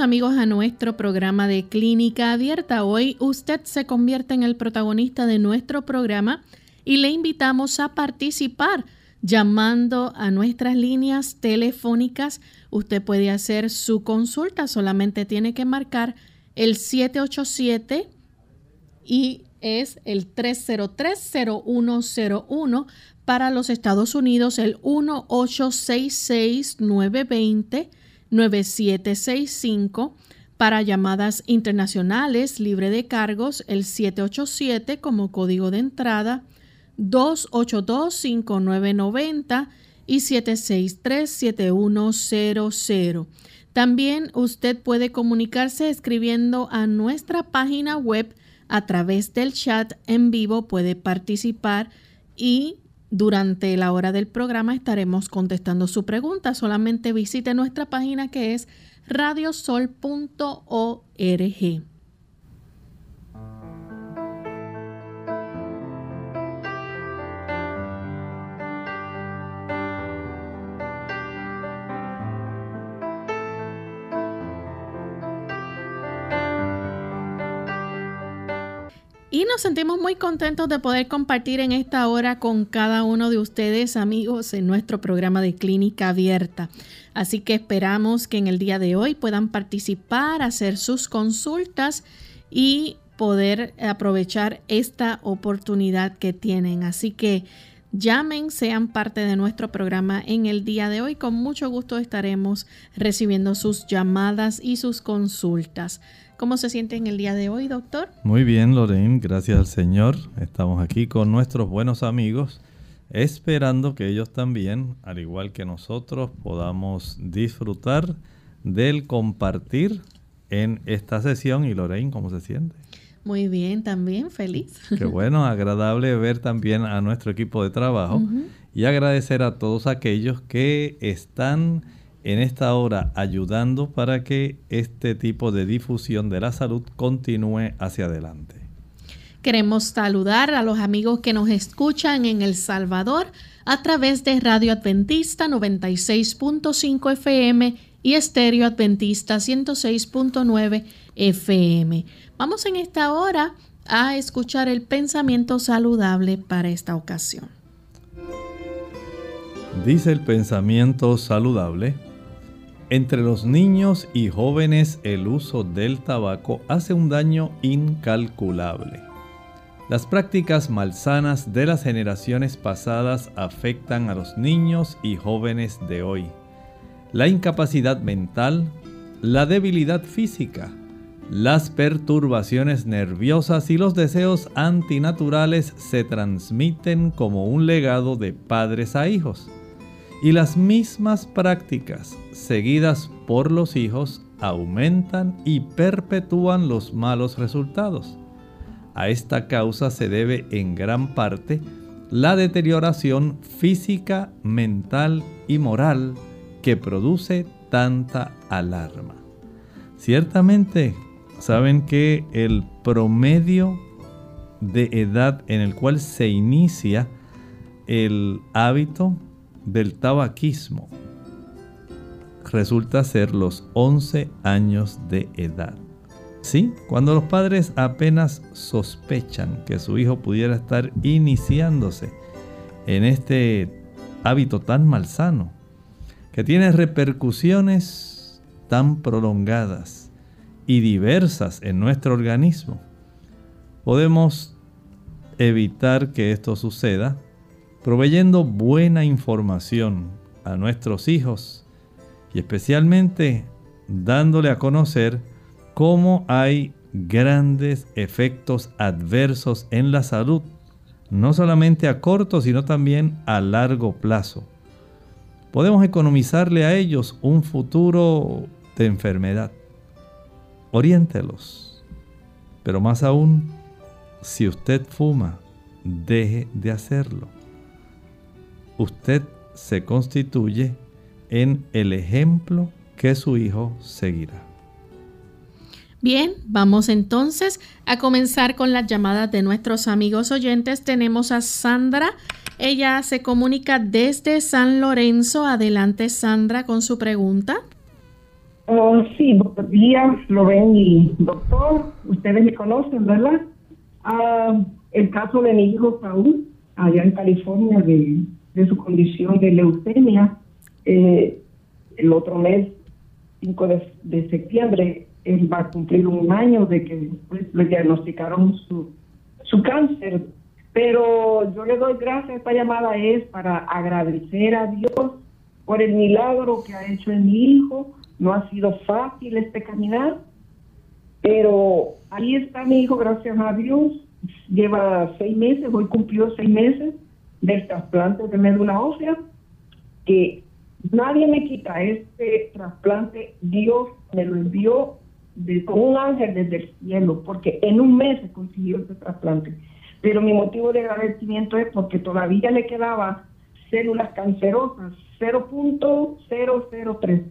Amigos a nuestro programa de Clínica Abierta. Hoy usted se convierte en el protagonista de nuestro programa y le invitamos a participar llamando a nuestras líneas telefónicas. Usted puede hacer su consulta, solamente tiene que marcar el 787 y es el 3030101 para los Estados Unidos, el 1866 920 9765 para llamadas internacionales libre de cargos el 787 como código de entrada 282-5990 y 763-7100. También usted puede comunicarse escribiendo a nuestra página web a través del chat en vivo, puede participar y durante la hora del programa estaremos contestando su pregunta. Solamente visite nuestra página que es radiosol.org. Y nos sentimos muy contentos de poder compartir en esta hora con cada uno de ustedes, amigos, en nuestro programa de Clínica Abierta. Así que esperamos que en el día de hoy puedan participar, hacer sus consultas y poder aprovechar esta oportunidad que tienen. Así que llamen, sean parte de nuestro programa en el día de hoy. Con mucho gusto estaremos recibiendo sus llamadas y sus consultas. ¿Cómo se siente en el día de hoy, doctor? Muy bien, Lorraine, gracias al Señor. Estamos aquí con nuestros buenos amigos, esperando que ellos también, al igual que nosotros, podamos disfrutar del compartir en esta sesión. Y Lorraine, ¿cómo se siente? Muy bien, también feliz. Qué bueno, agradable ver también a nuestro equipo de trabajo y agradecer a todos aquellos que están en esta hora ayudando para que este tipo de difusión de la salud continúe hacia adelante. Queremos saludar a los amigos que nos escuchan en El Salvador a través de Radio Adventista 96.5 FM y Estéreo Adventista 106.9 FM. Vamos en esta hora a escuchar el pensamiento saludable para esta ocasión. Dice el pensamiento saludable entre los niños y jóvenes el uso del tabaco hace un daño incalculable. Las prácticas malsanas de las generaciones pasadas afectan a los niños y jóvenes de hoy. La incapacidad mental, la debilidad física, las perturbaciones nerviosas y los deseos antinaturales se transmiten como un legado de padres a hijos y las mismas prácticas seguidas por los hijos aumentan y perpetúan los malos resultados. A esta causa se debe en gran parte la deterioración física, mental y moral que produce tanta alarma. Ciertamente, saben que el promedio de edad en el cual se inicia el hábito del tabaquismo resulta ser los 11 años de edad. Sí, cuando los padres apenas sospechan que su hijo pudiera estar iniciándose en este hábito tan malsano, que tiene repercusiones tan prolongadas y diversas en nuestro organismo, podemos evitar que esto suceda proveyendo buena información a nuestros hijos y especialmente dándole a conocer cómo hay grandes efectos adversos en la salud, no solamente a corto, sino también a largo plazo. Podemos economizarle a ellos un futuro de enfermedad. Oriéntelos. Pero más aún, si usted fuma, deje de hacerlo. Usted se constituye en el ejemplo que su hijo seguirá. Bien, vamos entonces a comenzar con las llamadas de nuestros amigos oyentes. Tenemos a Sandra. Ella se comunica desde San Lorenzo. Adelante, Sandra, con su pregunta. Oh, sí, buenos días, lo ven y doctor. Ustedes me conocen, ¿verdad? Ah, el caso de mi hijo Saúl, allá en California, de, de su condición de leucemia. Eh, el otro mes, 5 de, de septiembre, él va a cumplir un año de que pues, le diagnosticaron su, su cáncer. Pero yo le doy gracias, esta llamada es para agradecer a Dios por el milagro que ha hecho en mi hijo. No ha sido fácil este caminar, pero ahí está mi hijo, gracias a Dios. Lleva seis meses, hoy cumplió seis meses del trasplante de médula ósea, que nadie me quita este trasplante. Dios me lo envió de, con un ángel desde el cielo, porque en un mes se consiguió este trasplante. Pero mi motivo de agradecimiento es porque todavía le quedaba células cancerosas, 0.003.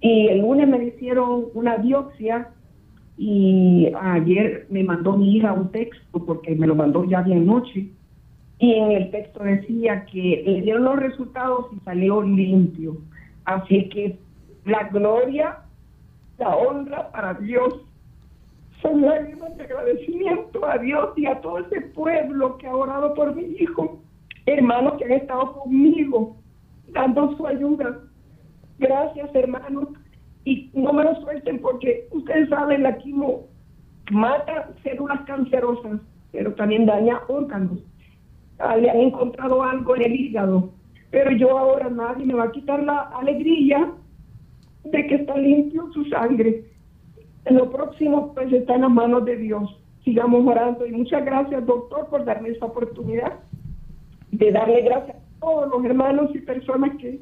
Y el lunes me hicieron una biopsia y ayer me mandó mi hija un texto, porque me lo mandó ya bien noche, y en el texto decía que le dieron los resultados y salió limpio. Así que la gloria la honra para Dios. Son lágrimas de agradecimiento a Dios y a todo ese pueblo que ha orado por mi hijo, hermanos que han estado conmigo, dando su ayuda. Gracias, hermanos. Y no me lo suelten porque ustedes saben, la quimo mata células cancerosas, pero también daña órganos. Le han encontrado algo en el hígado. Pero yo ahora nadie me va a quitar la alegría de que está limpio su sangre. En lo próximo, pues está en las manos de Dios. Sigamos orando y muchas gracias, doctor, por darme esta oportunidad de darle gracias a todos los hermanos y personas que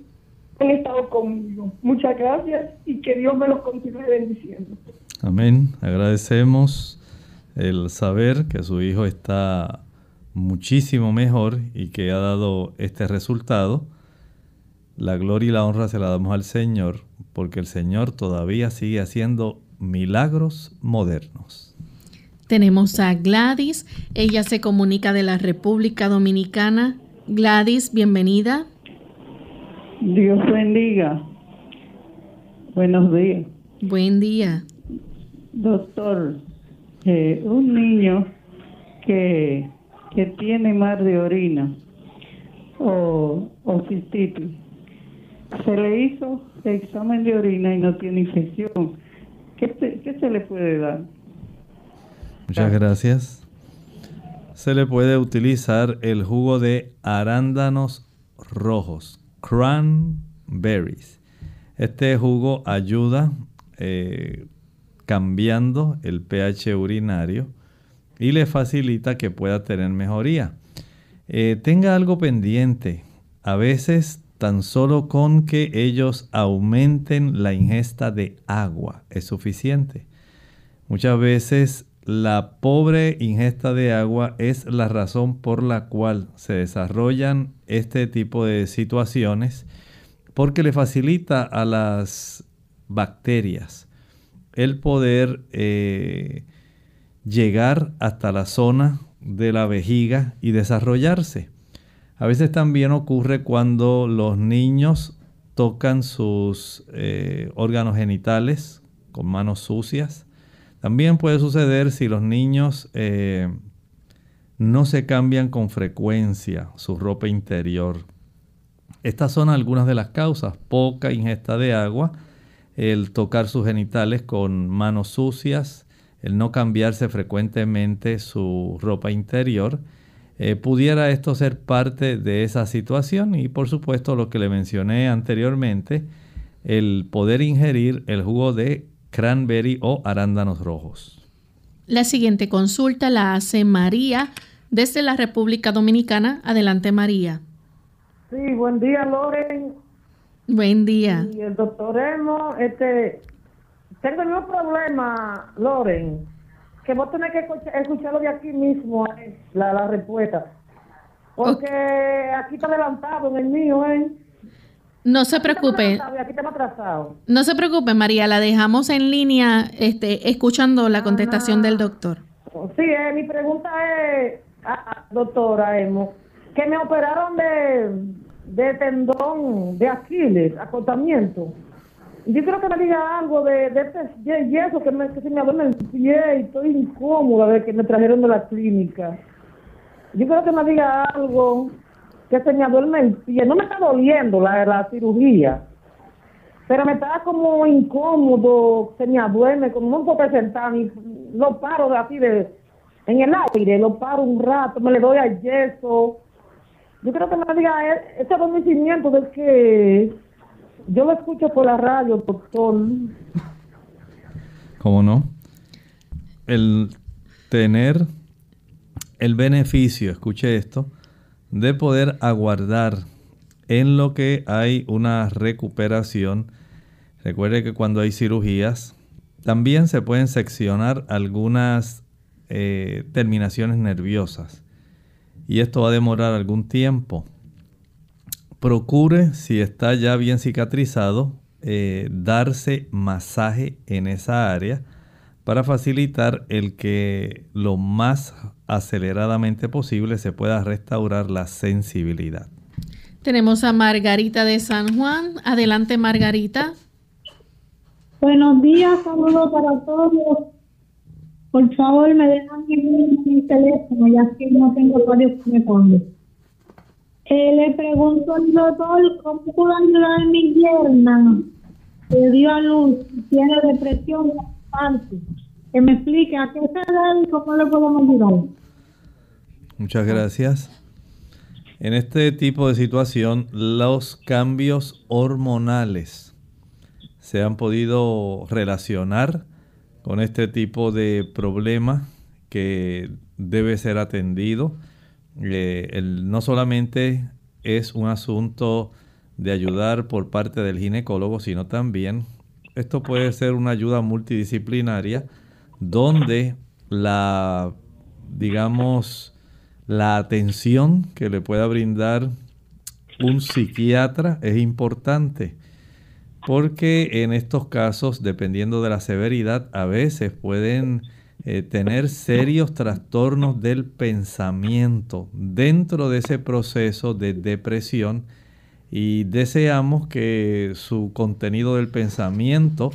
han estado conmigo. Muchas gracias y que Dios me los continúe bendiciendo. Amén. Agradecemos el saber que su hijo está muchísimo mejor y que ha dado este resultado. La gloria y la honra se la damos al Señor porque el Señor todavía sigue haciendo milagros modernos. Tenemos a Gladys, ella se comunica de la República Dominicana. Gladys, bienvenida. Dios bendiga. Buenos días. Buen día. Doctor, eh, un niño que, que tiene mar de orina o, o cistitis, se le hizo examen de orina y no tiene infección. ¿Qué, se le puede dar? Muchas gracias. Se le puede utilizar el jugo de arándanos rojos, cranberries. Este jugo ayuda eh, cambiando el pH urinario y le facilita que pueda tener mejoría. Eh, tenga algo pendiente. A veces tan solo con que ellos aumenten la ingesta de agua es suficiente. Muchas veces la pobre ingesta de agua es la razón por la cual se desarrollan este tipo de situaciones porque le facilita a las bacterias el poder eh, llegar hasta la zona de la vejiga y desarrollarse. A veces también ocurre cuando los niños tocan sus eh, órganos genitales con manos sucias. También puede suceder si los niños eh, no se cambian con frecuencia su ropa interior. Estas son algunas de las causas. Poca ingesta de agua, el tocar sus genitales con manos sucias, el no cambiarse frecuentemente su ropa interior. Eh, pudiera esto ser parte de esa situación y por supuesto lo que le mencioné anteriormente, el poder ingerir el jugo de cranberry o arándanos rojos. La siguiente consulta la hace María desde la República Dominicana. Adelante María. Sí, buen día Loren. Buen día. Y el doctor Emo, este, tengo un problema, Loren, que vos tenés que escucharlo de aquí mismo, eh, la, la respuesta. Porque aquí está adelantado en el mío, ¿eh? No se preocupe. No se preocupe, María, la dejamos en línea este, escuchando la contestación del doctor. Sí, eh, mi pregunta es, doctora Emo, que me operaron de, de tendón de Aquiles, acotamiento. Yo creo que me diga algo de, de este yeso que, me, que se me duele el pie y estoy incómoda de que me trajeron de la clínica. Yo creo que me diga algo que se me duerme el pie. No me está doliendo la, la cirugía, pero me está como incómodo, se me duerme, como no puedo presentar, y lo paro de así de, en el aire, lo paro un rato, me le doy al yeso. Yo creo que me diga e, ese adormecimiento del que yo lo escucho por la radio, doctor. ¿Cómo no? El tener el beneficio, escuche esto, de poder aguardar en lo que hay una recuperación. Recuerde que cuando hay cirugías, también se pueden seccionar algunas eh, terminaciones nerviosas. Y esto va a demorar algún tiempo procure, si está ya bien cicatrizado, eh, darse masaje en esa área para facilitar el que lo más aceleradamente posible se pueda restaurar la sensibilidad. Tenemos a Margarita de San Juan. Adelante, Margarita. Buenos días, saludos para todos. Por favor, me dejan mi, teléfono, ya que no tengo varios que me pongan. Eh, le pregunto al doctor cómo puedo ayudar a mi yerna que dio a luz, tiene depresión antes. Que me explique a qué se da y cómo le podemos ayudar. Muchas gracias. En este tipo de situación, los cambios hormonales se han podido relacionar con este tipo de problema que debe ser atendido eh, no solamente es un asunto de ayudar por parte del ginecólogo, sino también esto puede ser una ayuda multidisciplinaria donde la, digamos, la atención que le pueda brindar un psiquiatra es importante. Porque en estos casos, dependiendo de la severidad, a veces pueden eh, tener serios trastornos del pensamiento dentro de ese proceso de depresión y deseamos que su contenido del pensamiento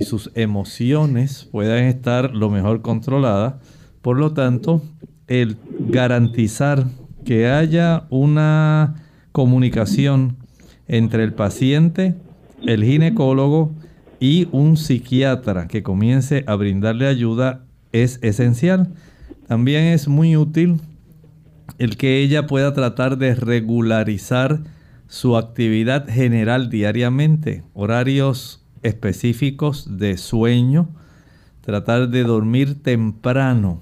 y sus emociones puedan estar lo mejor controladas. Por lo tanto, el garantizar que haya una comunicación entre el paciente, el ginecólogo y un psiquiatra que comience a brindarle ayuda es esencial. También es muy útil el que ella pueda tratar de regularizar su actividad general diariamente, horarios específicos de sueño, tratar de dormir temprano,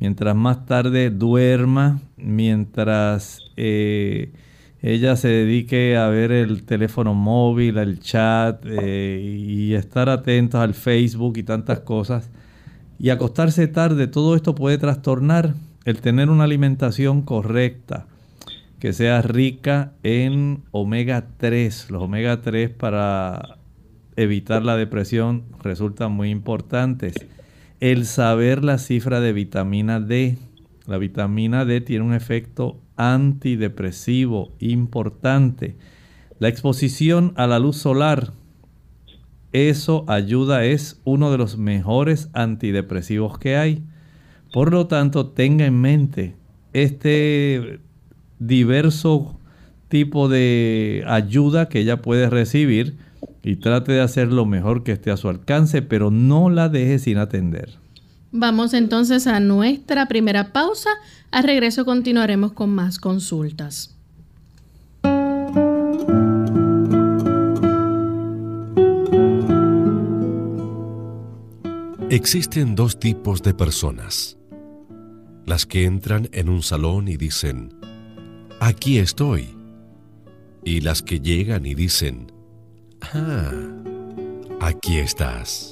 mientras más tarde duerma, mientras eh, ella se dedique a ver el teléfono móvil, el chat eh, y estar atentos al Facebook y tantas cosas y acostarse tarde, todo esto puede trastornar el tener una alimentación correcta, que sea rica en omega 3. Los omega 3 para evitar la depresión resultan muy importantes. El saber la cifra de vitamina D. La vitamina D tiene un efecto antidepresivo importante. La exposición a la luz solar, eso ayuda, es uno de los mejores antidepresivos que hay. Por lo tanto, tenga en mente este diverso tipo de ayuda que ella puede recibir y trate de hacer lo mejor que esté a su alcance, pero no la deje sin atender. Vamos entonces a nuestra primera pausa. Al regreso continuaremos con más consultas. Existen dos tipos de personas. Las que entran en un salón y dicen, aquí estoy. Y las que llegan y dicen, ah, aquí estás.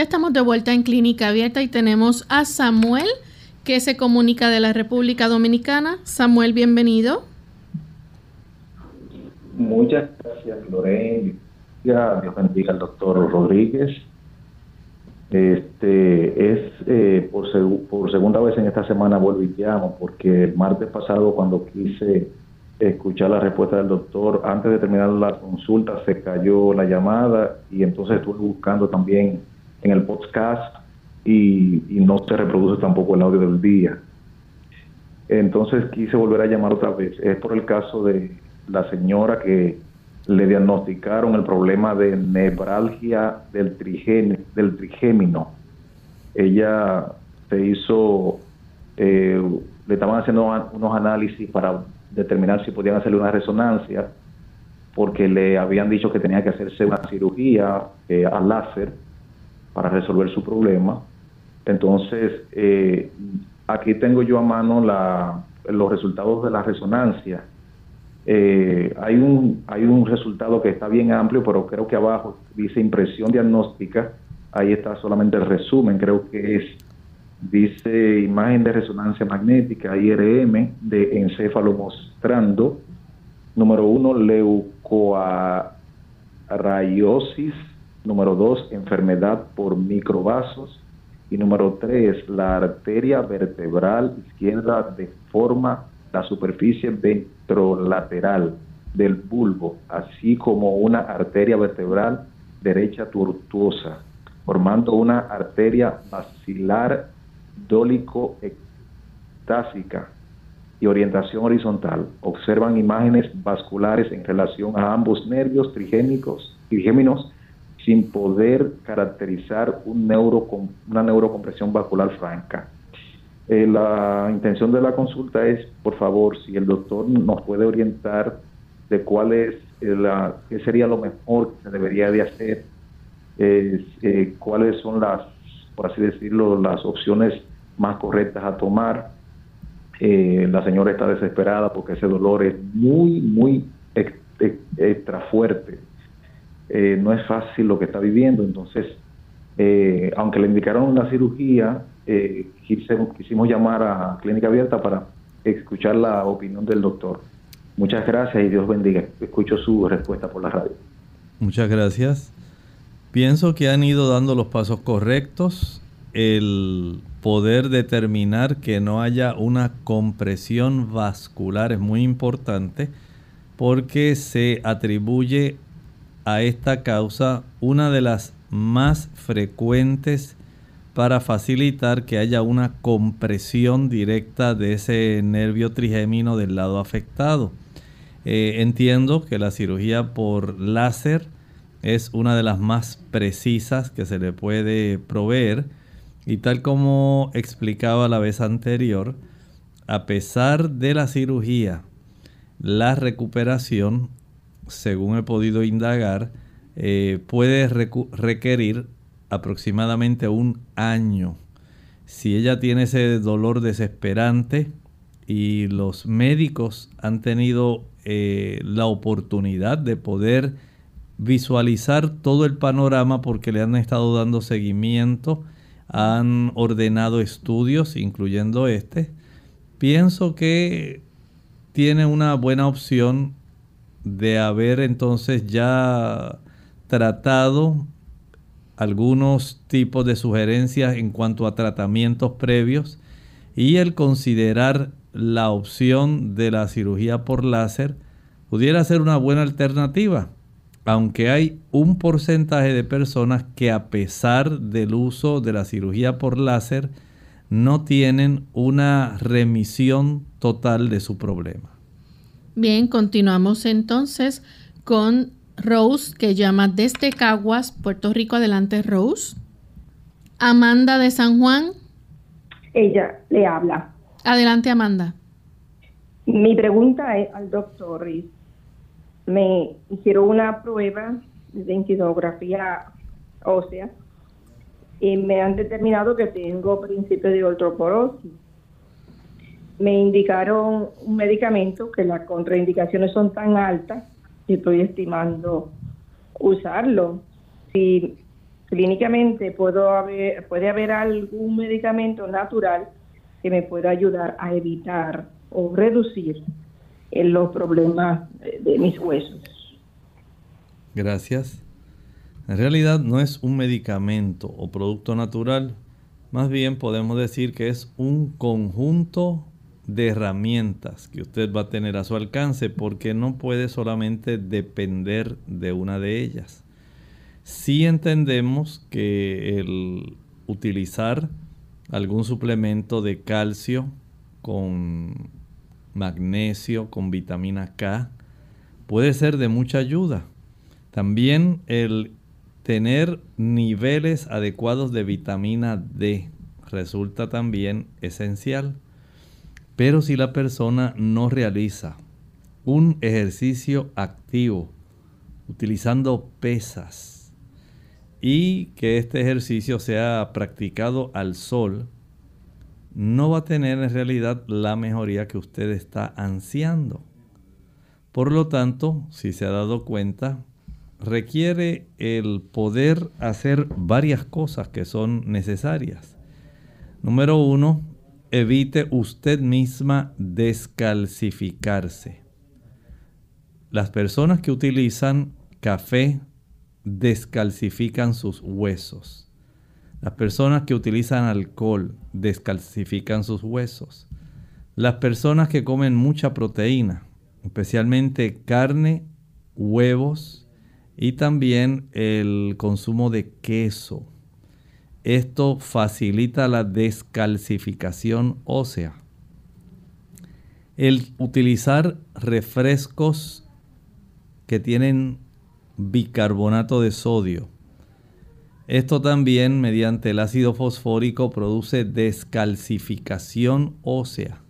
Ya estamos de vuelta en Clínica Abierta y tenemos a Samuel que se comunica de la República Dominicana. Samuel, bienvenido. Muchas gracias, Lorena. Dios bendiga al doctor Rodríguez. Este es eh, por, por, segunda vez en esta semana vuelvo y llamo porque el martes pasado cuando quise escuchar la respuesta del doctor antes de terminar la consulta se cayó la llamada y entonces estuve buscando también en el podcast y, no se reproduce tampoco el audio del día. Entonces quise volver a llamar otra vez. Es por el caso de la señora que le diagnosticaron el problema de nevralgia del, del trigémino. Ella se hizo, eh, le estaban haciendo unos análisis para determinar si podían hacerle una resonancia, porque le habían dicho que tenía que hacerse una cirugía eh, al láser para resolver su problema. Entonces, eh, aquí tengo yo a mano los resultados de la resonancia. Eh, hay, un, hay un resultado que está bien amplio, pero creo que abajo dice impresión diagnóstica. Ahí está solamente el resumen, creo que es, dice imagen de resonancia magnética, IRM, de encéfalo mostrando, número uno, leucoaraiosis Número dos, enfermedad por microvasos. Y número tres, la arteria vertebral izquierda deforma la superficie ventrolateral del bulbo, así como una arteria vertebral derecha tortuosa, formando una arteria basilar dólico ectásica y orientación horizontal. Observan imágenes vasculares en relación a ambos nervios trigémicos, trigéminos sin poder caracterizar un neuro, una neurocompresión vascular franca. Eh, la intención de la consulta es, por favor, si el doctor nos puede orientar de cuál es eh, la, qué sería lo mejor que se debería de hacer, eh, cuáles son las, por así decirlo, las opciones más correctas a tomar. la señora está desesperada porque ese dolor es muy, muy extra fuerte. No es fácil lo que está viviendo, entonces, aunque le indicaron una cirugía, eh, quisimos, llamar a Clínica Abierta para escuchar la opinión del doctor. Muchas gracias y Dios bendiga. Escucho su respuesta por la radio. Muchas gracias. Pienso que han ido dando los pasos correctos. El poder determinar que no haya una compresión vascular es muy importante porque se atribuye a esta causa una de las más frecuentes para facilitar que haya una compresión directa de ese nervio trigémino del lado afectado. Eh, entiendo que la cirugía por láser es una de las más precisas que se le puede proveer y tal como explicaba la vez anterior, a pesar de la cirugía, la recuperación, según he podido indagar, eh, puede requerir aproximadamente un año. Si ella tiene ese dolor desesperante y los médicos han tenido eh, la oportunidad de poder visualizar todo el panorama porque le han estado dando seguimiento, han ordenado estudios, incluyendo este, pienso que tiene una buena opción de haber entonces ya tratado algunos tipos de sugerencias en cuanto a tratamientos previos y el considerar la opción de la cirugía por láser pudiera ser una buena alternativa, aunque hay un porcentaje de personas que a pesar del uso de la cirugía por láser no tienen una remisión total de su problema. Bien, continuamos entonces con Rose, que llama desde Caguas, Puerto Rico. Adelante, Rose. Amanda de San Juan. Ella le habla. Adelante, Amanda. Mi pregunta es al doctor. Me hicieron una prueba de dentidografía ósea y me han determinado que tengo principio de osteoporosis. Me indicaron un medicamento que las contraindicaciones son tan altas estoy estimando usarlo. Si clínicamente puedo haber, puede haber algún medicamento natural que me pueda ayudar a evitar o reducir los problemas de mis huesos. Gracias. En realidad no es un medicamento o producto natural, más bien podemos decir que es un conjunto de herramientas que usted va a tener a su alcance porque no puede solamente depender de una de ellas. Si entendemos que el utilizar algún suplemento de calcio con magnesio, con vitamina K, puede ser de mucha ayuda. También el tener niveles adecuados de vitamina D resulta también esencial. Pero si la persona no realiza un ejercicio activo utilizando pesas y que este ejercicio sea practicado al sol, no va a tener en realidad la mejoría que usted está ansiando. Por lo tanto, si se ha dado cuenta, requiere el poder hacer varias cosas que son necesarias. Número uno, evite usted misma descalcificarse. Las personas que utilizan café descalcifican sus huesos. Las personas que utilizan alcohol descalcifican sus huesos. Las personas que comen mucha proteína, especialmente carne, huevos y también el consumo de queso, esto facilita la descalcificación ósea. El utilizar refrescos que tienen bicarbonato de sodio Esto también mediante el ácido fosfórico produce descalcificación ósea.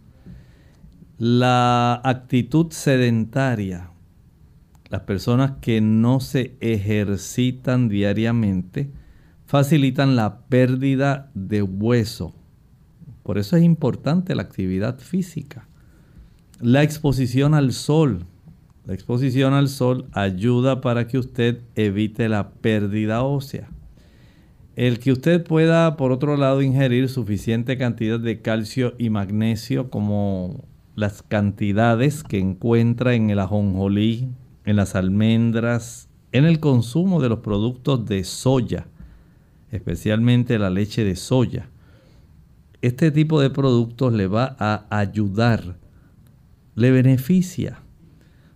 La actitud sedentaria, las personas que no se ejercitan diariamente, facilitan la pérdida de hueso. Por eso es importante la actividad física. La exposición al sol. La exposición al sol ayuda para que usted evite la pérdida ósea. El que usted pueda, por otro lado, ingerir suficiente cantidad de calcio y magnesio como las cantidades que encuentra en el ajonjolí, en las almendras, en el consumo de los productos de soya, especialmente la leche de soya. Este tipo de productos le va a ayudar le beneficia.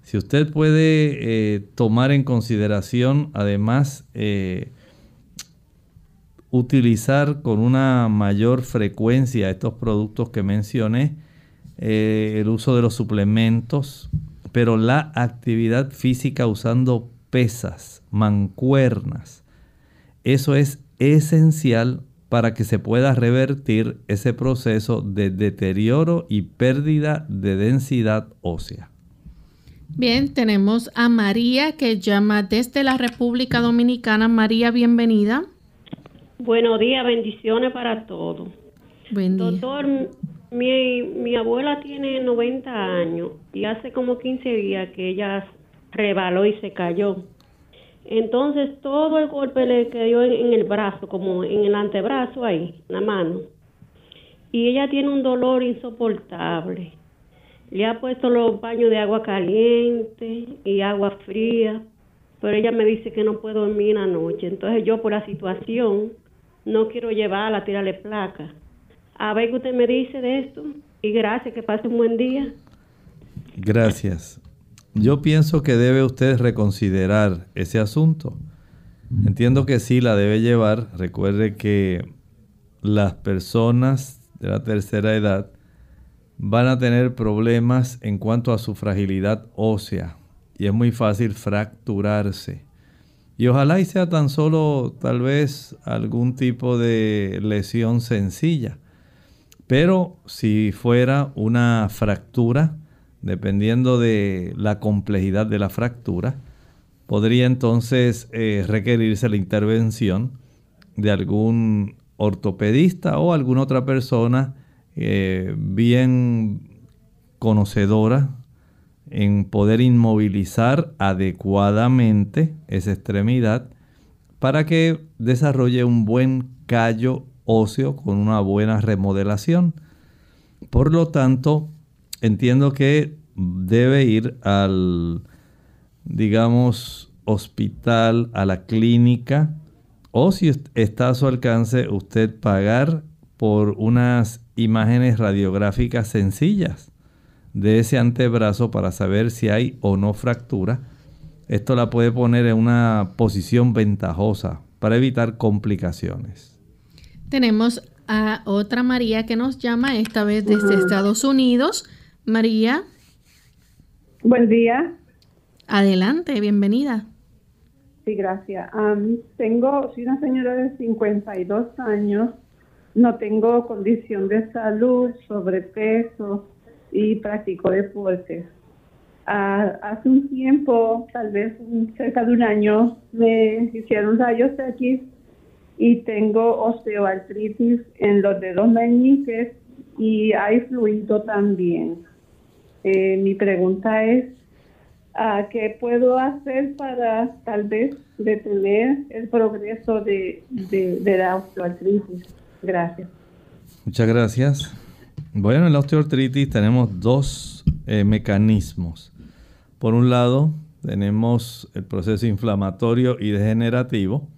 Si usted puede eh, tomar en consideración, además, eh, utilizar con una mayor frecuencia estos productos que mencioné, eh, el uso de los suplementos, pero la actividad física usando pesas, mancuernas, eso es esencial para que se pueda revertir ese proceso de deterioro y pérdida de densidad ósea. Bien, tenemos a María que llama desde la República Dominicana. María, bienvenida. Buenos días, bendiciones para todos. Doctor, mi, mi abuela tiene 90 años y hace como 15 días que ella rebaló y se cayó. Entonces todo el golpe le cayó en, el brazo, como en el antebrazo ahí, la mano. Y ella tiene un dolor insoportable. Le ha puesto los baños de agua caliente y agua fría, pero ella me dice que no puedo dormir la noche. Entonces yo por la situación no quiero llevarla a tirarle placa. A ver qué usted me dice de esto y gracias, que pase un buen día. Gracias. Yo pienso que debe usted reconsiderar ese asunto. Entiendo que sí la debe llevar. Recuerde que las personas de la tercera edad van a tener problemas en cuanto a su fragilidad ósea y es muy fácil fracturarse. Y ojalá y sea tan solo tal vez algún tipo de lesión sencilla. Pero si fuera una fractura, dependiendo de la complejidad de la fractura, podría entonces eh, requerirse la intervención de algún ortopedista o alguna otra persona eh, bien conocedora en poder inmovilizar adecuadamente esa extremidad para que desarrolle un buen callo óseo con una buena remodelación. Por lo tanto, entiendo que debe ir al, digamos, hospital, a la clínica, o si está a su alcance, usted pagar por unas imágenes radiográficas sencillas de ese antebrazo para saber si hay o no fractura. Esto la puede poner en una posición ventajosa para evitar complicaciones. Tenemos a otra María que nos llama, esta vez desde Estados Unidos. María. Buen día. Adelante, bienvenida. Sí, gracias. tengo, soy una señora de 52 años, no tengo condición de salud, sobrepeso y practico deporte. Ah, hace un tiempo, tal vez cerca de un año, me hicieron rayos X y tengo osteoartritis en los dedos meñiques y hay fluido también. Eh, mi pregunta es, uh, ¿qué puedo hacer para tal vez detener el progreso de, la osteoartritis? Gracias. Muchas gracias. Bueno, en la osteoartritis tenemos dos eh, mecanismos. Por un lado, tenemos el proceso inflamatorio y degenerativo.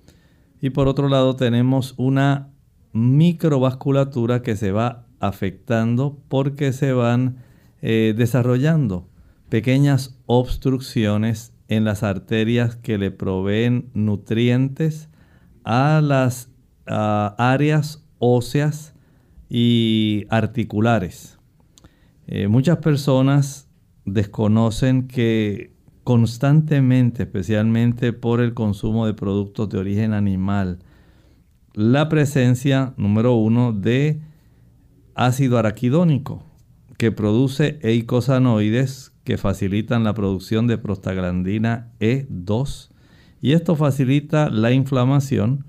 Y por otro lado, tenemos una microvasculatura que se va afectando porque se van eh, desarrollando pequeñas obstrucciones en las arterias que le proveen nutrientes a las áreas óseas y articulares. Eh, muchas personas desconocen que constantemente, especialmente por el consumo de productos de origen animal, la presencia, número uno, de ácido araquidónico, que produce eicosanoides que facilitan la producción de prostaglandina E2 y esto facilita la inflamación.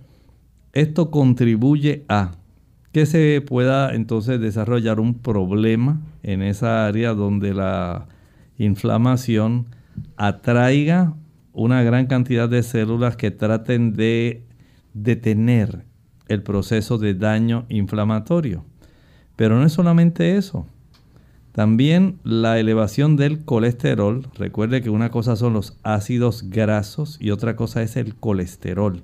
Esto contribuye a que se pueda entonces desarrollar un problema en esa área donde la inflamación atraiga una gran cantidad de células que traten de detener el proceso de daño inflamatorio. Pero no es solamente eso. También la elevación del colesterol. Recuerde que una cosa son los ácidos grasos y otra cosa es el colesterol.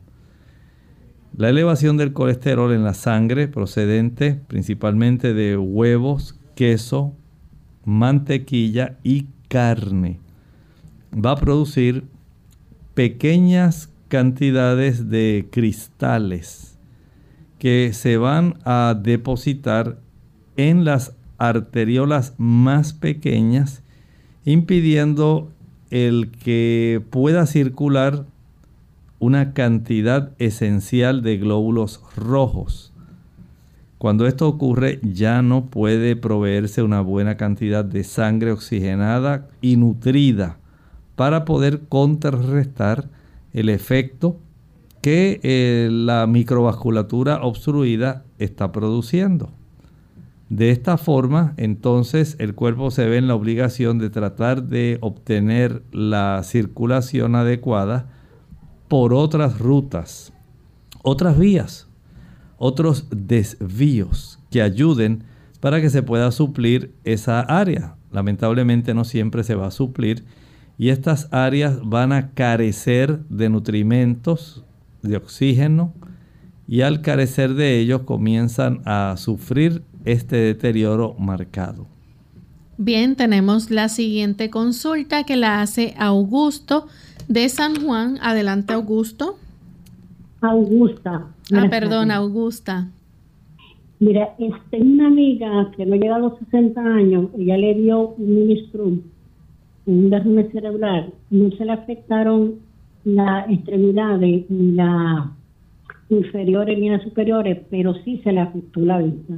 La elevación del colesterol en la sangre procedente principalmente de huevos, queso, mantequilla y carne va a producir pequeñas cantidades de cristales que se van a depositar en las arteriolas más pequeñas, impidiendo el que pueda circular una cantidad esencial de glóbulos rojos. Cuando esto ocurre ya no puede proveerse una buena cantidad de sangre oxigenada y nutrida para poder contrarrestar el efecto que eh, la microvasculatura obstruida está produciendo. De esta forma, entonces, el cuerpo se ve en la obligación de tratar de obtener la circulación adecuada por otras rutas, otras vías, otros desvíos que ayuden para que se pueda suplir esa área. Lamentablemente no siempre se va a suplir y estas áreas van a carecer de nutrimentos, de oxígeno, y al carecer de ellos comienzan a sufrir este deterioro marcado. Bien, tenemos la siguiente consulta que la hace Augusto de San Juan. Adelante, Augusto. Augusta. Ah, perdón, Augusta. Mira, tengo una amiga que no llega a los 60 años, ella le dio un ministro un derrame cerebral, no se le afectaron las extremidades, ni las inferiores ni las superiores, pero sí se le afectó la vista.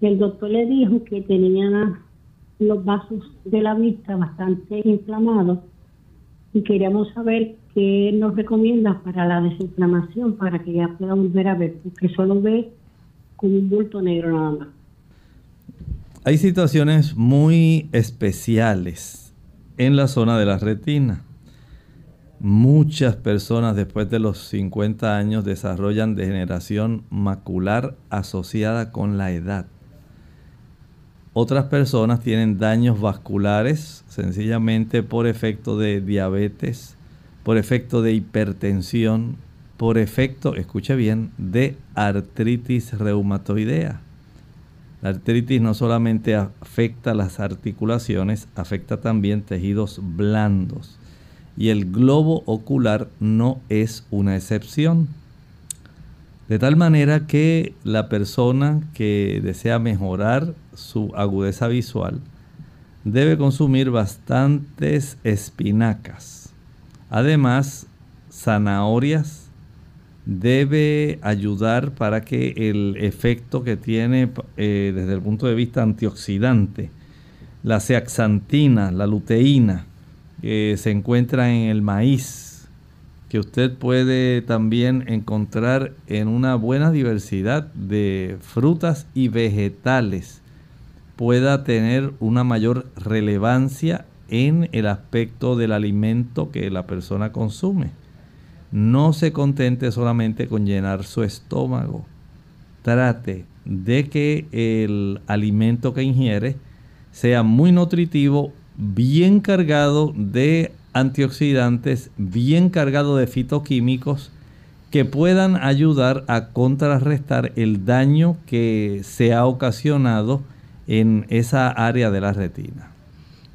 El doctor le dijo que tenía los vasos de la vista bastante inflamados y queríamos saber qué nos recomienda para la desinflamación, para que ya pueda volver a ver, porque solo ve con un bulto negro nada más. Hay situaciones muy especiales en la zona de la retina. Muchas personas después de los 50 años desarrollan degeneración macular asociada con la edad. Otras personas tienen daños vasculares sencillamente por efecto de diabetes, por efecto de hipertensión, por efecto, escuche bien, de artritis reumatoidea. La artritis no solamente afecta las articulaciones, afecta también tejidos blandos. Y el globo ocular no es una excepción. De tal manera que la persona que desea mejorar su agudeza visual debe consumir bastantes espinacas. Además, zanahorias, debe ayudar para que el efecto que tiene eh, desde el punto de vista antioxidante, la zeaxantina, la luteína, que se encuentra en el maíz, que usted puede también encontrar en una buena diversidad de frutas y vegetales, pueda tener una mayor relevancia en el aspecto del alimento que la persona consume no se contente solamente con llenar su estómago. Trate de que el alimento que ingiere sea muy nutritivo, bien cargado de antioxidantes, bien cargado de fitoquímicos que puedan ayudar a contrarrestar el daño que se ha ocasionado en esa área de la retina.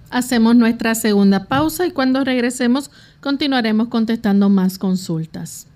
Hacemos nuestra segunda pausa y cuando regresemos continuaremos contestando más consultas.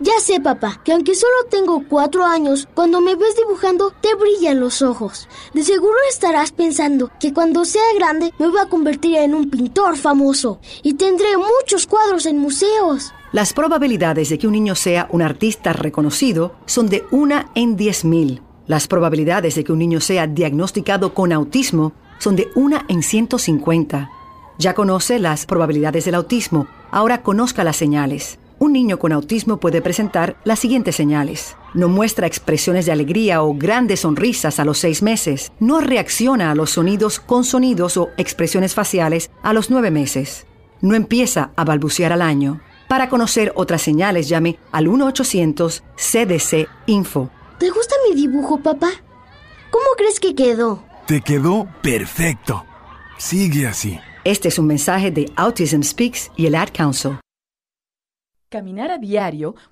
Ya sé, papá, que aunque solo tengo cuatro años, cuando me ves dibujando te brillan los ojos. De seguro estarás pensando que cuando sea grande me voy a convertir en un pintor famoso y tendré muchos cuadros en museos. Las probabilidades de que un niño sea un artista reconocido son de una en 10.000. Las probabilidades de que un niño sea diagnosticado con autismo son de una en 150. Ya conoce las probabilidades del autismo, ahora conozca las señales. Un niño con autismo puede presentar las siguientes señales. No muestra expresiones de alegría o grandes sonrisas a los seis meses. No reacciona a los sonidos con sonidos o expresiones faciales a los nueve meses. No empieza a balbucear al año. Para conocer otras señales, llame al 1-800-CDC-INFO. ¿Te gusta mi dibujo, papá? ¿Cómo crees que quedó? Te quedó perfecto. Sigue así. Este es un mensaje de Autism Speaks y el Ad Council. Caminar a diario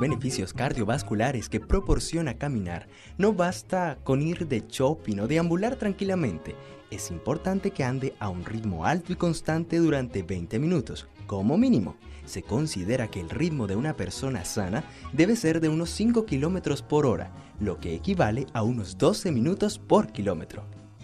beneficios cardiovasculares que proporciona caminar, no basta con ir de shopping o deambular tranquilamente. Es importante que ande a un ritmo alto y constante durante 20 minutos como mínimo, se considera que el ritmo de una persona sana debe ser de unos 5 km por hora, lo que equivale a unos 12 minutos por kilómetro.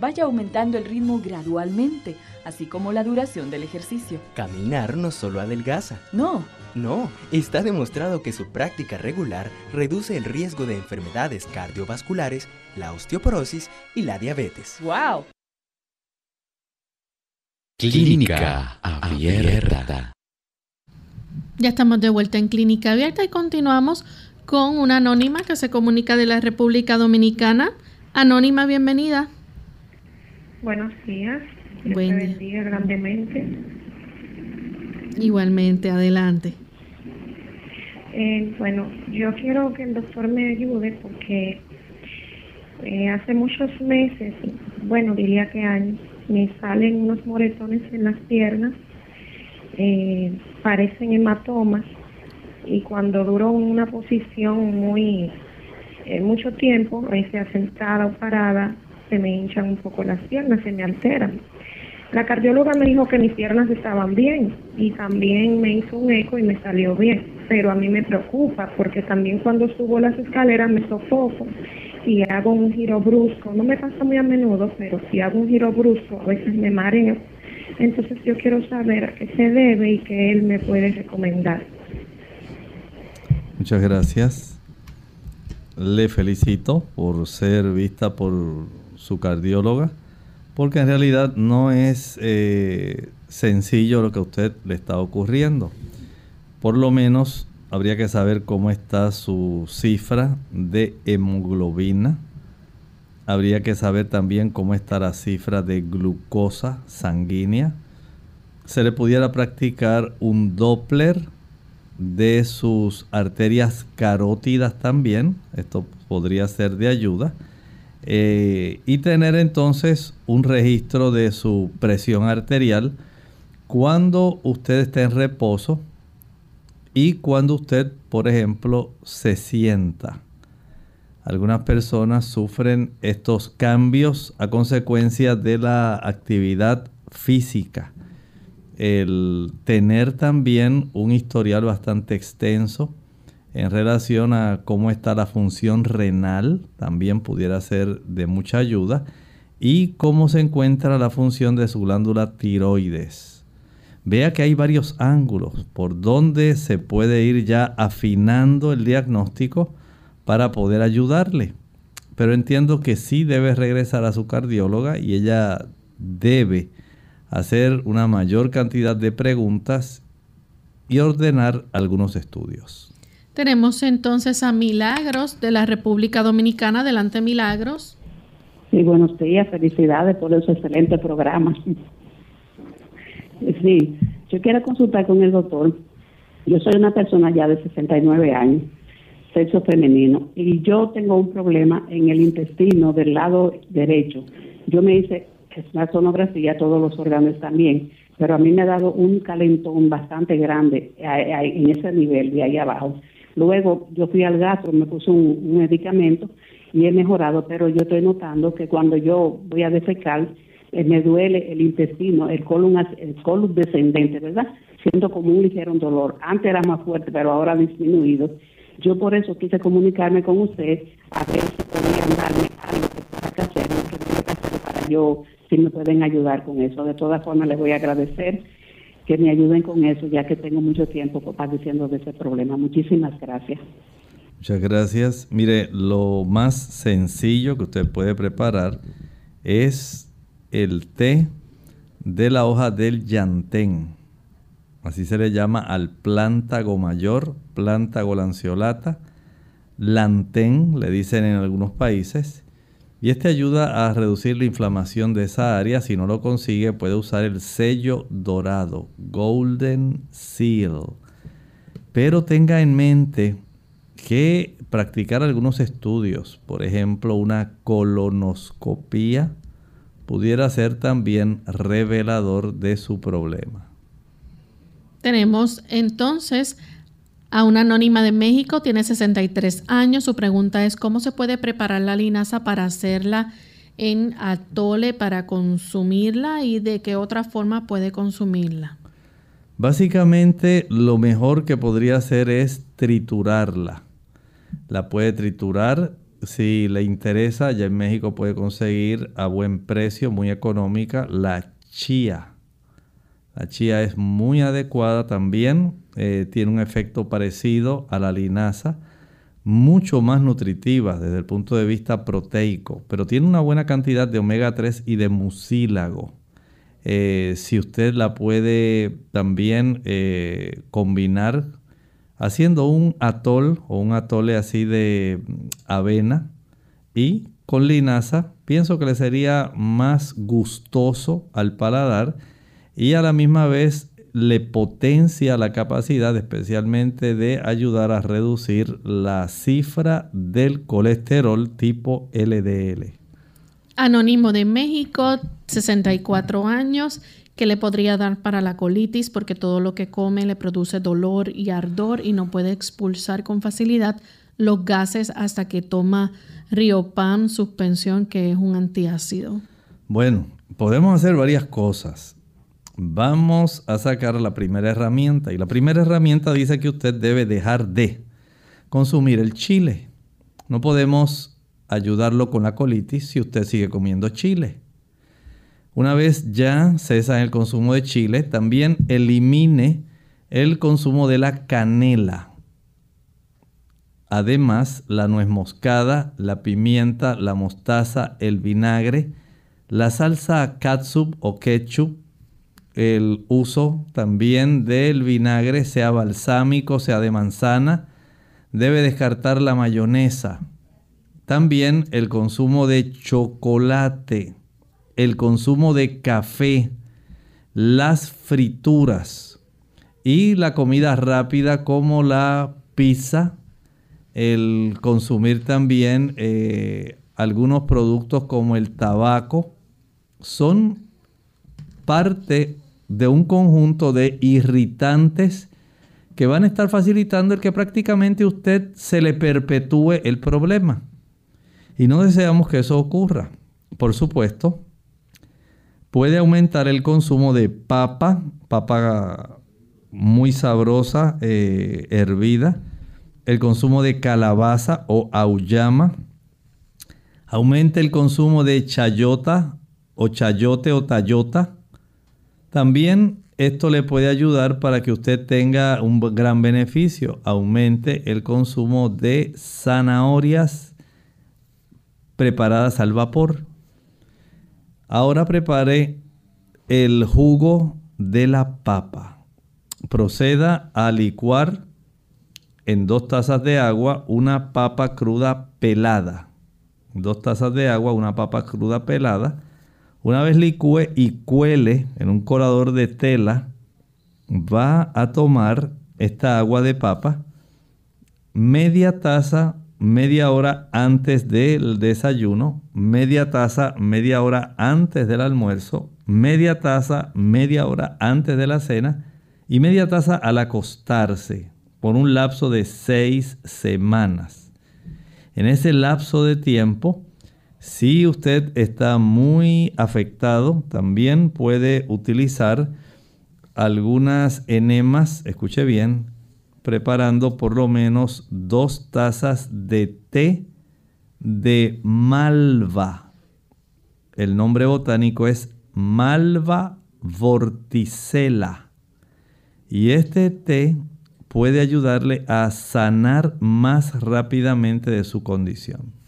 Vaya aumentando el ritmo gradualmente, así como la duración del ejercicio. Caminar no solo adelgaza. No, no, está demostrado que su práctica regular reduce el riesgo de enfermedades cardiovasculares, la osteoporosis y la diabetes. ¡Wow! Clínica Abierta. Ya estamos de vuelta en Clínica Abierta y continuamos con una anónima que se comunica de la República Dominicana. Anónima, bienvenida. Buenos días. Buen día. bendiga grandemente. Igualmente, adelante. Eh, bueno, yo quiero que el doctor me ayude porque eh, hace muchos meses, bueno, diría que años, me salen unos moretones en las piernas, eh, parecen hematomas y cuando duro en una posición muy mucho tiempo, sea sentada o parada, se me hinchan un poco las piernas, se me alteran. La cardióloga me dijo que mis piernas estaban bien y también me hizo un eco y me salió bien, pero a mí me preocupa porque también cuando subo las escaleras me sofoco y hago un giro brusco, no me pasa muy a menudo, pero si hago un giro brusco a veces me mareo. Entonces yo quiero saber a qué se debe y qué él me puede recomendar. Muchas gracias. Le felicito por ser vista por su cardióloga porque en realidad no es eh, sencillo lo que a usted le está ocurriendo. Por lo menos habría que saber cómo está su cifra de hemoglobina. Habría que saber también cómo está la cifra de glucosa sanguínea. Se le pudiera practicar un Doppler de sus arterias carótidas también. Esto podría ser de ayuda eh, y tener entonces un registro de su presión arterial cuando usted esté en reposo y cuando usted, por ejemplo, se sienta. Algunas personas sufren estos cambios a consecuencia de la actividad física. El tener también un historial bastante extenso en relación a cómo está la función renal, también pudiera ser de mucha ayuda, y cómo se encuentra la función de su glándula tiroides. vea que hay varios ángulos por donde se puede ir ya afinando el diagnóstico para poder ayudarle. Pero entiendo que sí debe regresar a su cardióloga y ella debe hacer una mayor cantidad de preguntas y ordenar algunos estudios. Tenemos entonces a Milagros de la República Dominicana. Adelante, Milagros. Sí, buenos días, felicidades por ese excelente programa. Sí, yo quiero consultar con el doctor. Yo soy una persona ya de 69 años, sexo femenino, y yo tengo un problema en el intestino del lado derecho. Yo me hice la sonografía, todos los órganos también, pero a mí me ha dado un calentón bastante grande en ese nivel de ahí abajo. Luego yo fui al gastro, me puso un, medicamento y he mejorado, pero yo estoy notando que cuando yo voy a defecar, eh, me duele el intestino, el colon, el colon descendente, ¿verdad? Siento como un ligero dolor. Antes era más fuerte, pero ahora ha disminuido. Yo por eso quise comunicarme con usted a ver si podían darme algo para que hacer, que hacer para yo, si me pueden ayudar con eso. De todas formas, les voy a agradecer que me ayuden con eso, ya que tengo mucho tiempo padeciendo de ese problema. Muchísimas gracias. Muchas gracias. Mire, lo más sencillo que usted puede preparar es el té de la hoja del yantén. Así se le llama al plántago mayor, plántago lanceolata. Lantén, le dicen en algunos países. Y este ayuda a reducir la inflamación de esa área. Si no lo consigue, puede usar el sello dorado, Golden Seal. Pero tenga en mente que practicar algunos estudios, por ejemplo, una colonoscopía, pudiera ser también revelador de su problema. Tenemos entonces a una anónima de México, tiene 63 años. Su pregunta es cómo se puede preparar la linaza para hacerla en atole para consumirla y de qué otra forma puede consumirla. Básicamente lo mejor que podría hacer es triturarla. La puede triturar si le interesa, ya en México puede conseguir a buen precio, muy económica, la chía. La chía es muy adecuada también, eh, tiene un efecto parecido a la linaza, mucho más nutritiva desde el punto de vista proteico, pero tiene una buena cantidad de omega 3 y de mucílago. Eh, si usted la puede también eh, combinar haciendo un atol o un atole así de avena y con linaza, pienso que le sería más gustoso al paladar y a la misma vez le potencia la capacidad especialmente de ayudar a reducir la cifra del colesterol tipo LDL. Anónimo de México, 64 años, que le podría dar para la colitis porque todo lo que come le produce dolor y ardor y no puede expulsar con facilidad los gases hasta que toma Riopam suspensión que es un antiácido. Bueno, podemos hacer varias cosas. Vamos a sacar la primera herramienta y la primera herramienta dice que usted debe dejar de consumir el chile. No podemos ayudarlo con la colitis si usted sigue comiendo chile. Una vez ya cesa el consumo de chile, también elimine el consumo de la canela. Además, la nuez moscada, la pimienta, la mostaza, el vinagre, la salsa catsup o ketchup, el uso también del vinagre, sea balsámico, sea de manzana. Debe descartar la mayonesa. También el consumo de chocolate, el consumo de café, las frituras y la comida rápida como la pizza, el consumir también eh, algunos productos como el tabaco, son parte de un conjunto de irritantes que van a estar facilitando el que prácticamente usted se le perpetúe el problema. Y no deseamos que eso ocurra. Por supuesto, puede aumentar el consumo de papa, papa muy sabrosa, eh, hervida, el consumo de calabaza o auyama, aumenta el consumo de chayota o chayote o tayota, también esto le puede ayudar para que usted tenga un gran beneficio. Aumente el consumo de zanahorias preparadas al vapor. Ahora prepare el jugo de la papa. Proceda a licuar en dos tazas de agua una papa cruda pelada. Dos tazas de agua, una papa cruda pelada. Una vez licúe y cuele en un colador de tela, va a tomar esta agua de papa media taza media hora antes del desayuno, media taza media hora antes del almuerzo, media taza media hora antes de la cena y media taza al acostarse por un lapso de seis semanas. En ese lapso de tiempo, si usted está muy afectado, también puede utilizar algunas enemas, escuche bien, preparando por lo menos dos tazas de té de malva. El nombre botánico es malva vorticela. Y este té puede ayudarle a sanar más rápidamente de su condición.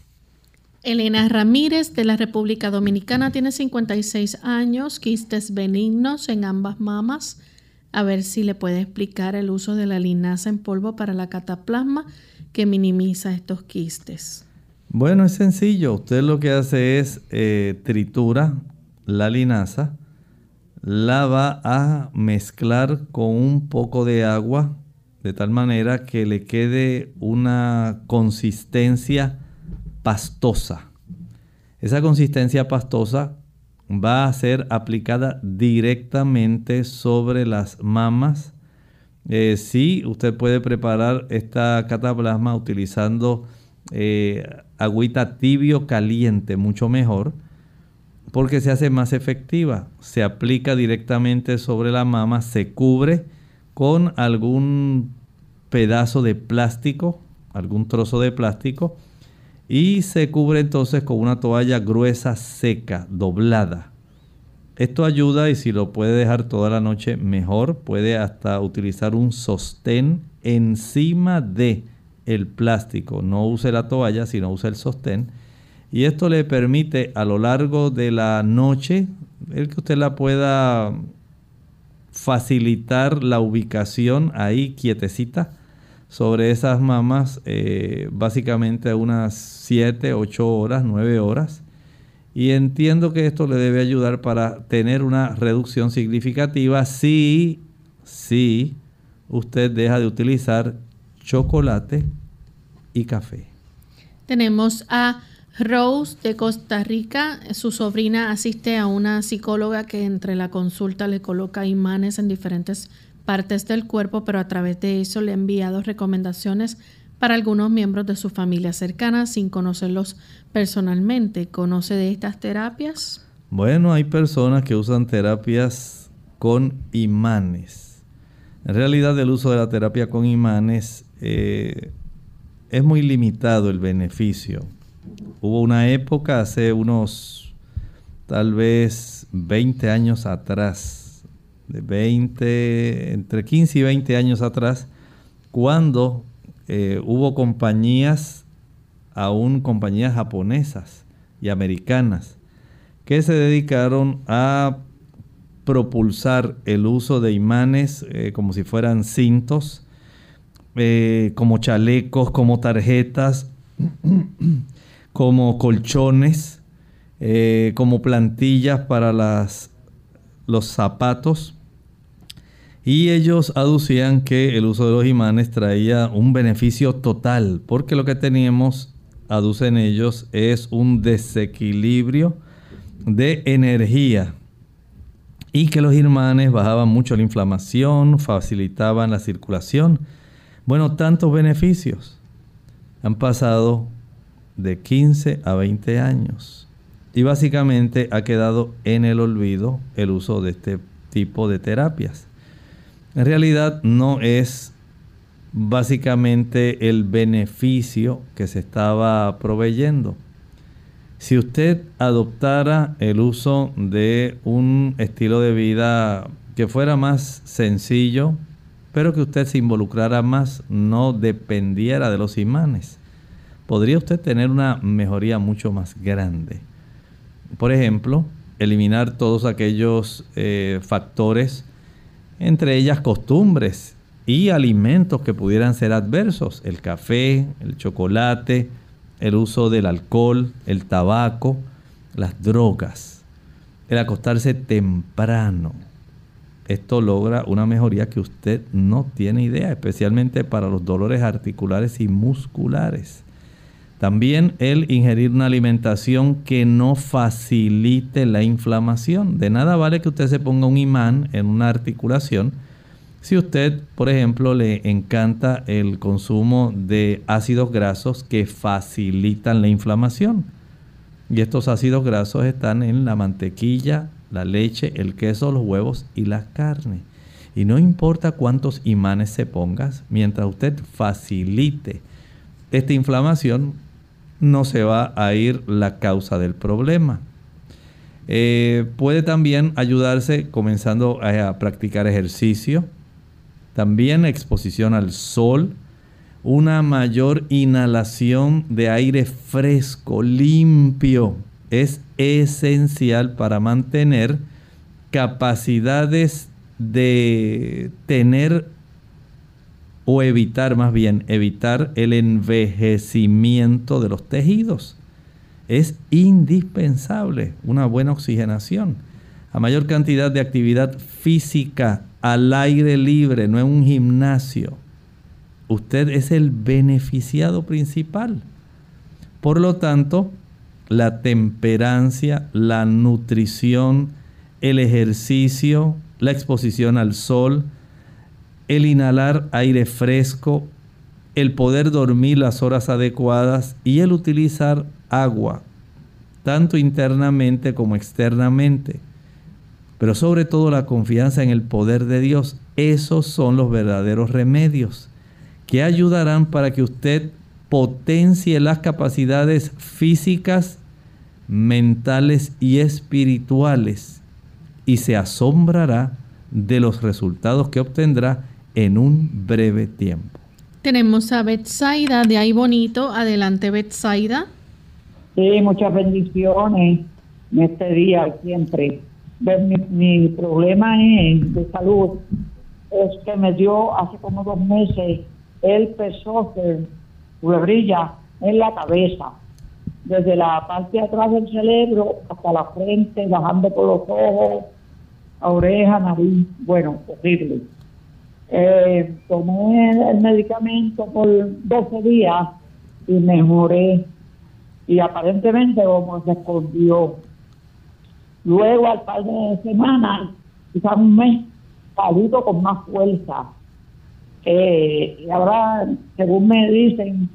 Elena Ramírez de la República Dominicana tiene 56 años, quistes benignos en ambas mamas. A ver si le puede explicar el uso de la linaza en polvo para la cataplasma que minimiza estos quistes. Bueno, es sencillo. Usted lo que hace es eh, tritura la linaza, la va a mezclar con un poco de agua de tal manera que le quede una consistencia pastosa. Esa consistencia pastosa va a ser aplicada directamente sobre las mamas. Eh, sí, usted puede preparar esta cataplasma utilizando eh, agüita tibio caliente, mucho mejor, porque se hace más efectiva. Se aplica directamente sobre la mama, se cubre con algún pedazo de plástico, algún trozo de plástico, y se cubre entonces con una toalla gruesa, seca, doblada. Esto ayuda y si lo puede dejar toda la noche mejor, puede hasta utilizar un sostén encima de el plástico. No use la toalla, sino use el sostén. Y esto le permite a lo largo de la noche, el que usted la pueda facilitar la ubicación ahí quietecita sobre esas mamas eh, básicamente unas 7, 8 horas, 9 horas. Y entiendo que esto le debe ayudar para tener una reducción significativa si, si usted deja de utilizar chocolate y café. Tenemos a Rose de Costa Rica, su sobrina asiste a una psicóloga que entre la consulta le coloca imanes en diferentes partes del cuerpo, pero a través de eso le ha enviado recomendaciones para algunos miembros de su familia cercana sin conocerlos personalmente. ¿Conoce de estas terapias? Bueno, hay personas que usan terapias con imanes. En realidad el uso de la terapia con imanes eh, es muy limitado el beneficio Hubo una época hace unos tal vez 20 años atrás, de 20, entre 15 y 20 años atrás, cuando eh, hubo compañías, aún compañías japonesas y americanas, que se dedicaron a propulsar el uso de imanes eh, como si fueran cintos, eh, como chalecos, como tarjetas, como colchones, como plantillas para las, los zapatos. Y ellos aducían que el uso de los imanes traía un beneficio total, porque lo que teníamos, aducen ellos, es un desequilibrio de energía. Y que los imanes bajaban mucho la inflamación, facilitaban la circulación. Bueno, tantos beneficios. Han pasado de 15 a 20 años. Y básicamente ha quedado en el olvido el uso de este tipo de terapias. En realidad no es básicamente el beneficio que se estaba proveyendo. Si usted adoptara el uso de un estilo de vida que fuera más sencillo, pero que usted se involucrara más, no dependiera de los imanes. Podría usted tener una mejoría mucho más grande. Por ejemplo, eliminar todos aquellos eh, factores, entre ellas costumbres y alimentos que pudieran ser adversos, el café, el chocolate, el uso del alcohol, el tabaco, las drogas, el acostarse temprano. Esto logra una mejoría que usted no tiene idea, especialmente para los dolores articulares y musculares. También el ingerir una alimentación que no facilite la inflamación. De nada vale que usted se ponga un imán en una articulación si usted, por ejemplo, le encanta el consumo de ácidos grasos que facilitan la inflamación. Y estos ácidos grasos están en la mantequilla, la leche, el queso, los huevos y la carne. Y no importa cuántos imanes se pongas, mientras usted facilite esta inflamación, no se va a ir la causa del problema. Eh, puede también ayudarse comenzando a practicar ejercicio, también exposición al sol, una mayor inhalación de aire fresco, limpio, es esencial para mantener capacidades de tener o evitar más bien, evitar el envejecimiento de los tejidos. Es indispensable una buena oxigenación. A mayor cantidad de actividad física al aire libre, no en un gimnasio, usted es el beneficiado principal. Por lo tanto, la temperancia, la nutrición, el ejercicio, la exposición al sol, el inhalar aire fresco, el poder dormir las horas adecuadas y el utilizar agua, tanto internamente como externamente pero sobre todo la confianza en el poder de Dios. Esos son los verdaderos remedios que ayudarán para que usted potencie las capacidades físicas, mentales y espirituales y se asombrará de los resultados que obtendrá en un breve tiempo. Tenemos a Betsaida de ahí bonito. Adelante, Betsaida. Sí, muchas bendiciones en este día siempre mi, mi problema de salud es que me dio hace como dos meses el pesóster, brilla en la cabeza, desde la parte de atrás del cerebro hasta la frente, bajando por los ojos, oreja, nariz, bueno, horrible. Eh, tomé el medicamento por 12 días y mejoré. Y aparentemente como se escondió Luego, al par de semanas, quizás un mes, salido con más fuerza. Eh, y ahora, según me dicen,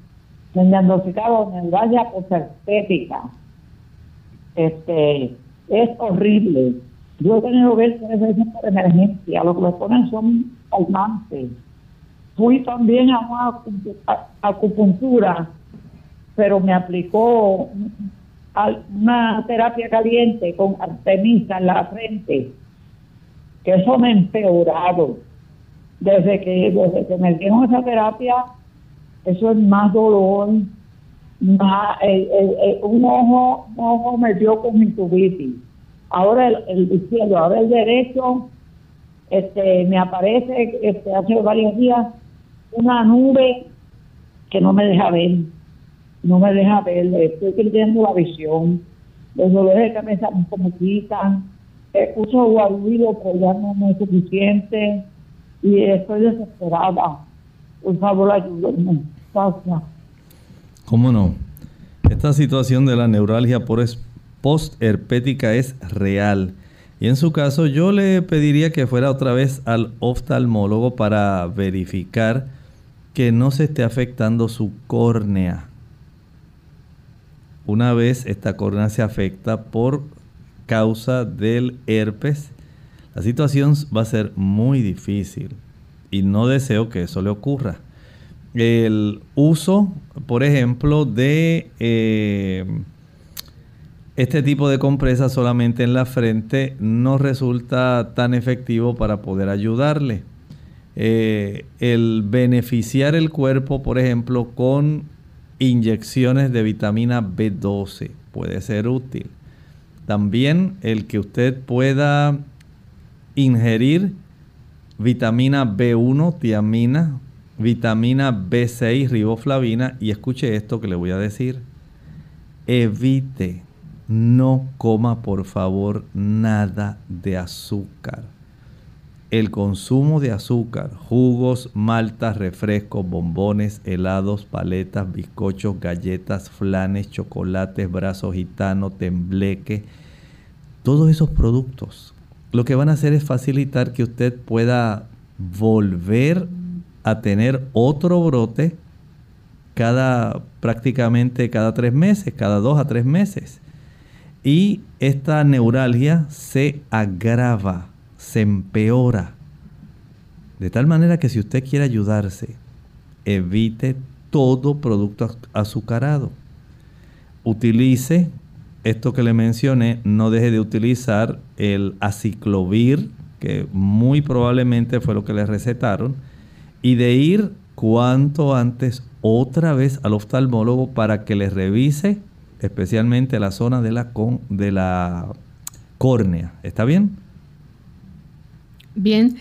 me han diagnosticado neuralgia estética. Este, es horrible. Yo he tenido que ver tres veces por emergencia. Lo que me ponen son calmantes. Fui también a una acupuntura, pero me aplicó una terapia caliente con artemisa en la frente, que eso me ha empeorado. Desde que, desde que me dieron esa terapia, eso es más dolor, más, un, ojo, ojo me dio conjuntivitis. Ahora el, el izquierdo, ahora el derecho, este, me aparece este, hace varios días una nube que no me deja ver no me deja ver, estoy perdiendo la visión, los dolores de cabeza como quitan, uso guaruido pero ya no es suficiente y estoy desesperada. Por favor, ayúdenme. Gracias. ¿Cómo no? Esta situación de la neuralgia por post-herpética es real. Y en su caso yo le pediría que fuera otra vez al oftalmólogo para verificar que no se esté afectando su córnea. Una vez esta córnea se afecta por causa del herpes, la situación va a ser muy difícil y no deseo que eso le ocurra. El uso, por ejemplo, de eh, este tipo de compresa solamente en la frente no resulta tan efectivo para poder ayudarle. Eh, el beneficiar el cuerpo, por ejemplo, con inyecciones de vitamina B12 puede ser útil. También el que usted pueda ingerir vitamina B1, tiamina, vitamina B6, riboflavina y escuche esto que le voy a decir. Evite, no coma por favor nada de azúcar el consumo de azúcar, jugos, maltas, refrescos, bombones, helados, paletas, bizcochos, galletas, flanes, chocolates, brazos gitano, tembleque, todos esos productos lo que van a hacer es facilitar que usted pueda volver a tener otro brote cada prácticamente cada tres meses, cada dos a tres meses. Y esta neuralgia se agrava se empeora. De tal manera que si usted quiere ayudarse, evite todo producto azucarado. Utilice esto que le mencioné, no deje de utilizar el aciclovir, que muy probablemente fue lo que le recetaron, y de ir cuanto antes otra vez al oftalmólogo para que le revise especialmente la zona de la, de la córnea. ¿Está bien? Bien,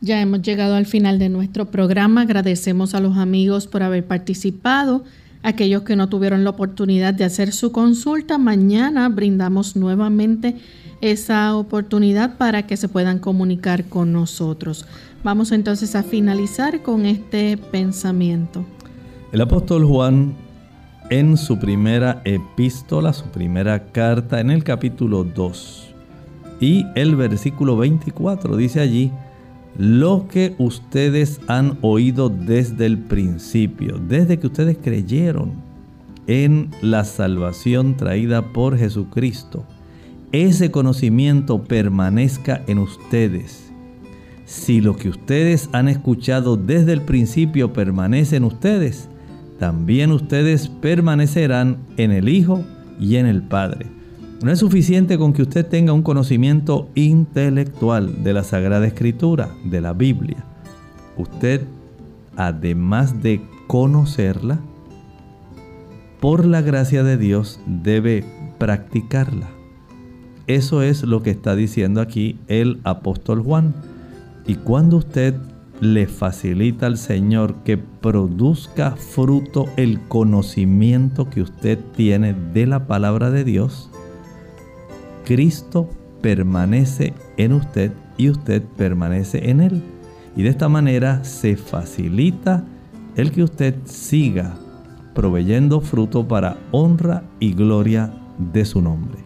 ya hemos llegado al final de nuestro programa. Agradecemos a los amigos por haber participado. Aquellos que no tuvieron la oportunidad de hacer su consulta, mañana brindamos nuevamente esa oportunidad para que se puedan comunicar con nosotros. Vamos entonces a finalizar con este pensamiento. El apóstol Juan en su primera epístola, su primera carta, en el capítulo 2, y el versículo 24 dice allí, lo que ustedes han oído desde el principio, desde que ustedes creyeron en la salvación traída por Jesucristo, ese conocimiento permanezca en ustedes. Si lo que ustedes han escuchado desde el principio permanece en ustedes, también ustedes permanecerán en el Hijo y en el Padre. No es suficiente con que usted tenga un conocimiento intelectual de la Sagrada Escritura, de la Biblia. Usted, además de conocerla, por la gracia de Dios debe practicarla. Eso es lo que está diciendo aquí el apóstol Juan. Y cuando usted le facilita al Señor que produzca fruto el conocimiento que usted tiene de la palabra de Dios, Cristo permanece en usted y usted permanece en Él. Y de esta manera se facilita el que usted siga proveyendo fruto para honra y gloria de su nombre.